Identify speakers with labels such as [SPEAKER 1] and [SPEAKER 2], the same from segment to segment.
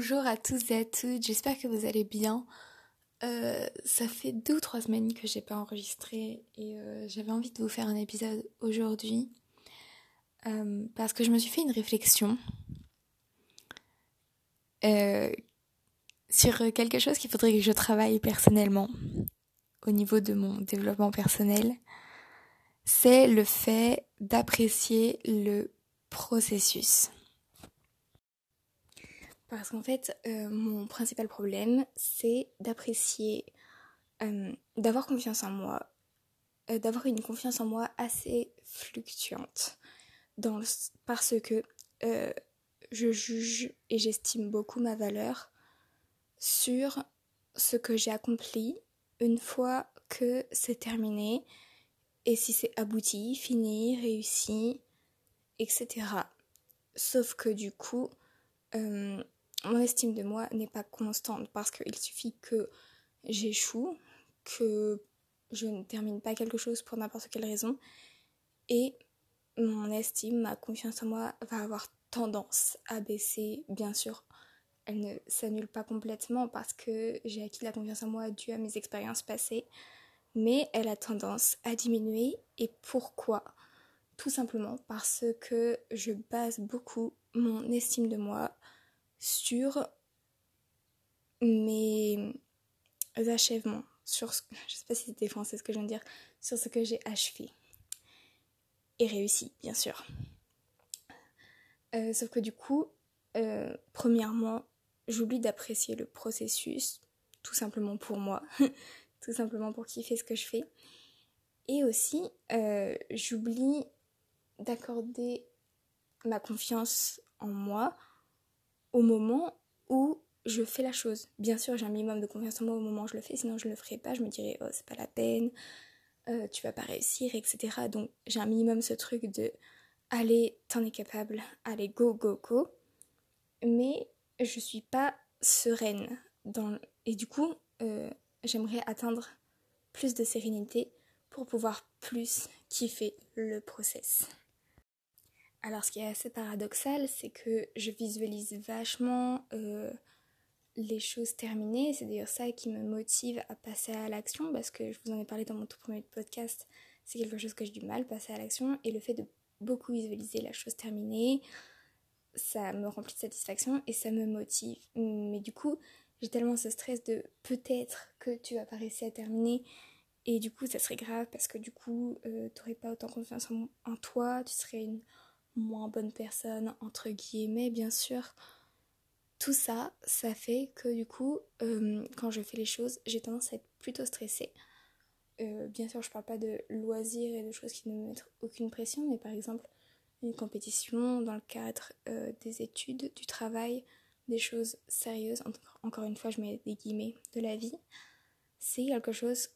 [SPEAKER 1] Bonjour à tous et à toutes, j'espère que vous allez bien. Euh, ça fait deux ou trois semaines que j'ai pas enregistré et euh, j'avais envie de vous faire un épisode aujourd'hui euh, parce que je me suis fait une réflexion sur quelque chose qu'il faudrait que je travaille personnellement au niveau de mon développement personnel. C'est le fait d'apprécier le processus. Parce qu'en fait, euh, mon principal problème, c'est d'apprécier, euh, d'avoir confiance en moi, euh, d'avoir une confiance en moi assez fluctuante. Parce que je juge et j'estime beaucoup ma valeur sur ce que j'ai accompli une fois que c'est terminé et si c'est abouti, fini, réussi, etc. Sauf que du coup, mon estime de moi n'est pas constante parce qu'il suffit que j'échoue, que je ne termine pas quelque chose pour n'importe quelle raison et mon estime, ma confiance en moi va avoir tendance à baisser. Bien sûr, elle ne s'annule pas complètement parce que j'ai acquis la confiance en moi dû à mes expériences passées, mais elle a tendance à diminuer. Et pourquoi? Tout simplement parce que je base beaucoup mon estime de moi sur mes achèvements, sur ce, je sais pas si c'était français ce que je viens de dire, sur ce que j'ai achevé et réussi, bien sûr. Euh, sauf que du coup, euh, premièrement, j'oublie d'apprécier le processus, tout simplement pour moi, tout simplement pour kiffer ce que je fais. Et aussi, euh, j'oublie d'accorder ma confiance en moi au moment où je fais la chose. Bien sûr, j'ai un minimum de confiance en moi au moment où je le fais, sinon je ne le ferai pas. Je me dirais, oh, c'est pas la peine, euh, tu vas pas réussir, etc. Donc, j'ai un minimum ce truc de, allez, t'en es capable, allez, go, go, go. Mais je suis pas sereine. Dans... Et du coup, euh, j'aimerais atteindre plus de sérénité pour pouvoir plus kiffer le process. Alors ce qui est assez paradoxal, c'est que je visualise vachement euh, les choses terminées. C'est d'ailleurs ça qui me motive à passer à l'action parce que je vous en ai parlé dans mon tout premier podcast. C'est quelque chose que j'ai du mal, passer à l'action. Et le fait de beaucoup visualiser la chose terminée, ça me remplit de satisfaction et ça me motive. Mais du coup, j'ai tellement ce stress de peut-être que tu vas pas à terminer. Et du coup, ça serait grave parce que du coup, euh, tu n'aurais pas autant confiance en toi, tu serais une moins bonne personne, entre guillemets, bien sûr. Tout ça, ça fait que du coup, euh, quand je fais les choses, j'ai tendance à être plutôt stressée. Euh, bien sûr, je parle pas de loisirs et de choses qui ne me mettent aucune pression, mais par exemple, une compétition dans le cadre euh, des études, du travail, des choses sérieuses, encore une fois, je mets des guillemets, de la vie, c'est quelque chose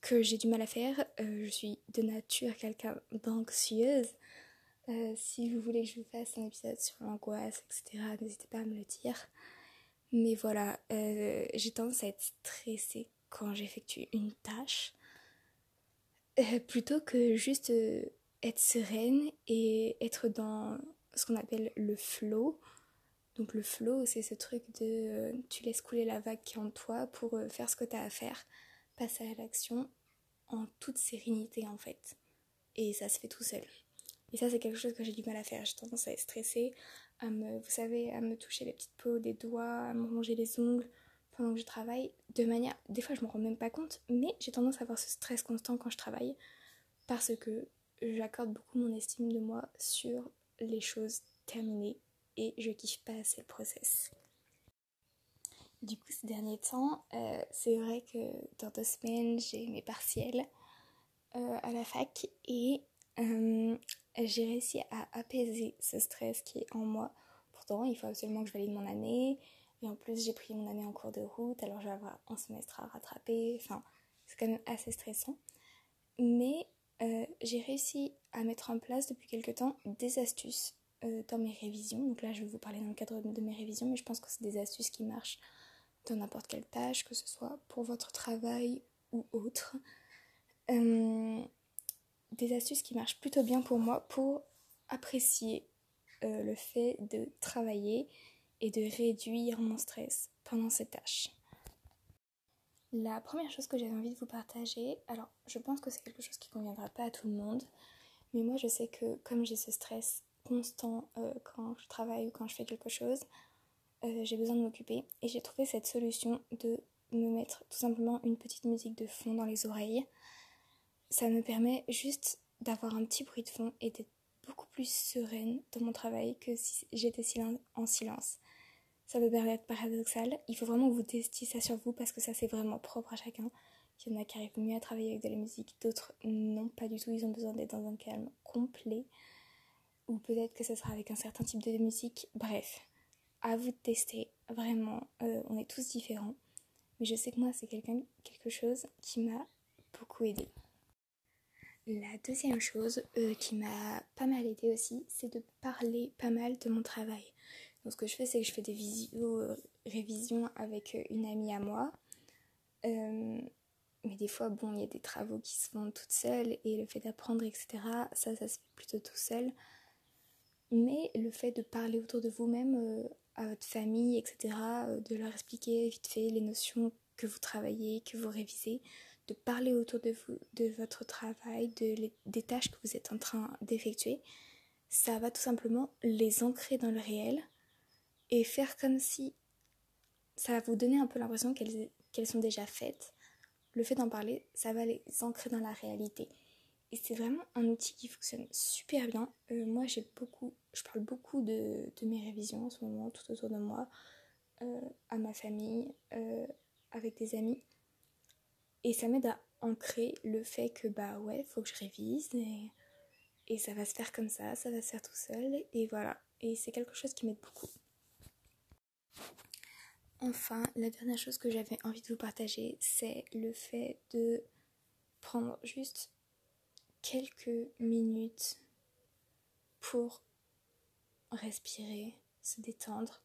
[SPEAKER 1] que j'ai du mal à faire. je suis de nature quelqu'un d'anxieuse. Euh, si vous voulez que je vous fasse un épisode sur l'angoisse, etc., n'hésitez pas à me le dire. Mais voilà, euh, j'ai tendance à être stressée quand j'effectue une tâche, euh, plutôt que juste être sereine et être dans ce qu'on appelle le flow. Donc le flow, c'est ce truc de tu laisses couler la vague qui est en toi pour faire ce que tu as à faire, passer à l'action en toute sérénité en fait. Et ça se fait tout seul. Et ça, c'est quelque chose que j'ai du mal à faire. J'ai tendance à être stressée, à me, vous savez, à me toucher les petites peaux des doigts, à me ronger les ongles pendant que je travaille. De manière, des fois, je me rends même pas compte, mais j'ai tendance à avoir ce stress constant quand je travaille parce que j'accorde beaucoup mon estime de moi sur les choses terminées et je kiffe pas assez le process. Du coup, ces derniers temps, euh, c'est vrai que dans deux semaines, j'ai mes partiels euh, à la fac et euh, j'ai réussi à apaiser ce stress qui est en moi. Pourtant, il faut absolument que je valide mon année. Et en plus, j'ai pris mon année en cours de route, alors je vais avoir un semestre à rattraper. Enfin, c'est quand même assez stressant. Mais euh, j'ai réussi à mettre en place depuis quelques temps des astuces euh, dans mes révisions. Donc là, je vais vous parler dans le cadre de mes révisions, mais je pense que c'est des astuces qui marchent dans n'importe quelle tâche, que ce soit pour votre travail ou autre. Euh, des astuces qui marchent plutôt bien pour moi pour apprécier euh, le fait de travailler et de réduire mon stress pendant cette tâche. La première chose que j'avais envie de vous partager, alors je pense que c'est quelque chose qui ne conviendra pas à tout le monde, mais moi je sais que comme j'ai ce stress constant euh, quand je travaille ou quand je fais quelque chose, euh, j'ai besoin de m'occuper et j'ai trouvé cette solution de me mettre tout simplement une petite musique de fond dans les oreilles. Ça me permet juste d'avoir un petit bruit de fond et d'être beaucoup plus sereine dans mon travail que si j'étais en silence. Ça peut paraître paradoxal, il faut vraiment que vous testiez ça sur vous parce que ça c'est vraiment propre à chacun. Il y en a qui arrivent mieux à travailler avec de la musique, d'autres non, pas du tout, ils ont besoin d'être dans un calme complet. Ou peut-être que ce sera avec un certain type de musique. Bref, à vous de tester, vraiment, euh, on est tous différents. Mais je sais que moi c'est quelque chose qui m'a beaucoup aidé. La deuxième chose euh, qui m'a pas mal aidé aussi, c'est de parler pas mal de mon travail. Donc ce que je fais, c'est que je fais des visio euh, révisions avec euh, une amie à moi. mais des fois, bon, il y a des travaux qui se font toutes seules et le fait d'apprendre, etc., ça, ça se fait plutôt tout seul. Mais le fait de parler autour de vous-même à votre famille, etc., de leur expliquer vite fait les notions que vous travaillez, que vous révisez, de parler autour de vous, de votre travail, de des tâches que vous êtes en train d'effectuer, ça va tout simplement les ancrer dans le réel et faire comme si ça va vous donner un peu l'impression qu'elles sont déjà faites. Le fait d'en parler, ça va les ancrer dans la réalité. Et c'est vraiment un outil qui fonctionne super bien. Euh, moi, j'ai beaucoup, je parle beaucoup de, mes révisions en ce moment, tout autour de moi, euh, à ma famille, euh, avec des amis. Et ça m'aide à ancrer le fait que bah ouais, faut que je révise et, et ça va se faire comme ça, ça va se faire tout seul et voilà. Et c'est quelque chose qui m'aide beaucoup. Enfin, la dernière chose que j'avais envie de vous partager, c'est le fait de prendre juste quelques minutes pour respirer, se détendre.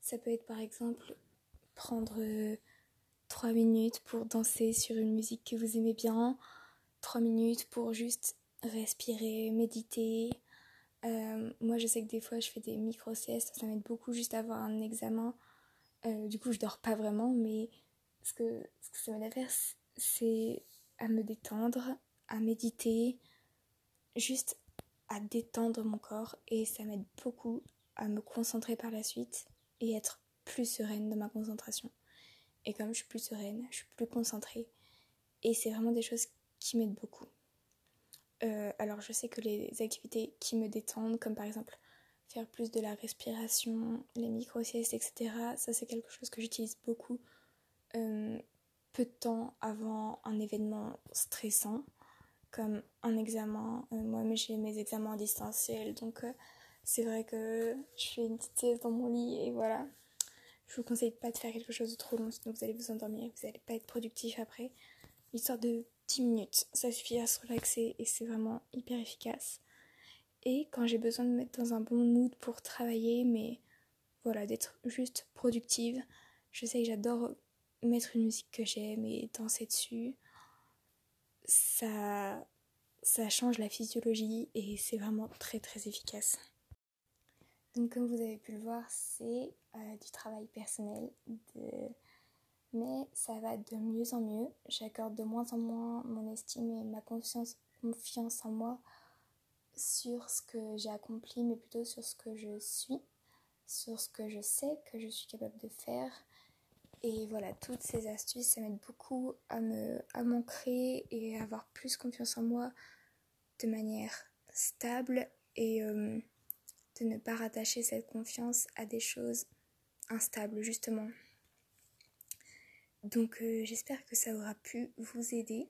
[SPEAKER 1] Ça peut être par exemple prendre 3 minutes pour danser sur une musique que vous aimez bien, 3 minutes pour juste respirer, méditer. Euh, moi, je sais que des fois, je fais des micro-siestes, ça m'aide beaucoup juste à avoir un examen. Euh, du coup, je dors pas vraiment, mais ce que, ce que ça m'aide à faire, c'est à me détendre, à méditer, juste à détendre mon corps et ça m'aide beaucoup à me concentrer par la suite et être plus sereine dans ma concentration. Et comme je suis plus sereine, je suis plus concentrée. Et c'est vraiment des choses qui m'aident beaucoup. Euh, alors je sais que les activités qui me détendent, comme par exemple faire plus de la respiration, les micro-siestes, etc., ça c'est quelque chose que j'utilise beaucoup euh, peu de temps avant un événement stressant, comme un examen. Euh, moi, j'ai mes examens en distanciel, donc c'est vrai que je fais une petite sieste dans mon lit et voilà, je vous conseille pas de faire quelque chose de trop long, sinon vous allez vous endormir, vous n'allez pas être productif après. Histoire de 10 minutes, ça suffit à se relaxer et c'est vraiment hyper efficace. Et quand j'ai besoin de me mettre dans un bon mood pour travailler, mais voilà, d'être juste productive, je sais que j'adore mettre une musique que j'aime et danser dessus. Ça, ça change la physiologie et c'est vraiment très très efficace. Donc comme vous avez pu le voir, c'est euh, du travail personnel, mais ça va de mieux en mieux. J'accorde de moins en moins mon estime et ma confiance, en moi sur ce que j'ai accompli, mais plutôt sur ce que je suis, sur ce que je sais que je suis capable de faire. Et voilà, toutes ces astuces, ça m'aide beaucoup à me à m'ancrer et à avoir plus confiance en moi de manière stable et euh, de ne pas rattacher cette confiance à des choses instables, justement. Donc euh, j'espère que ça aura pu vous aider,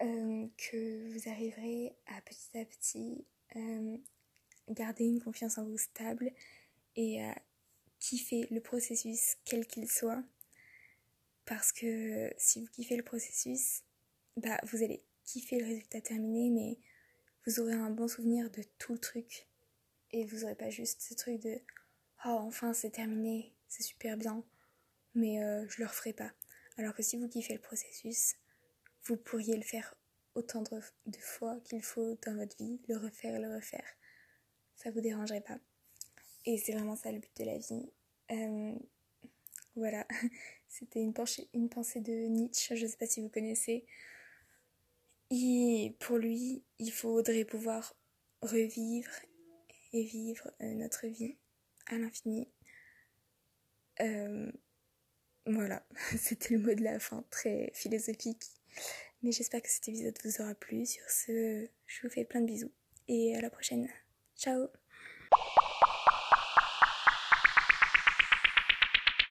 [SPEAKER 1] euh, que vous arriverez à petit à petit euh, garder une confiance en vous stable et à kiffer le processus quel qu'il soit. Parce que si vous kiffez le processus, bah vous allez kiffer le résultat terminé, mais vous aurez un bon souvenir de tout le truc et vous aurez pas juste ce truc de oh enfin c'est terminé, c'est super bien, mais euh, je le referai pas. Alors que si vous kiffez le processus, vous pourriez le faire autant de, fois qu'il faut dans votre vie, le refaire le refaire. Ça vous dérangerait pas. Et c'est vraiment ça le but de la vie. Euh, voilà, c'était une, pensée de Nietzsche, je sais pas si vous connaissez. Et pour lui, il faudrait pouvoir revivre et vivre euh, notre vie à l'infini. Euh, voilà, c'était le mot de la fin, très philosophique. Mais j'espère que cet épisode vous aura plu. Sur ce, je vous fais plein de bisous et à la prochaine. Ciao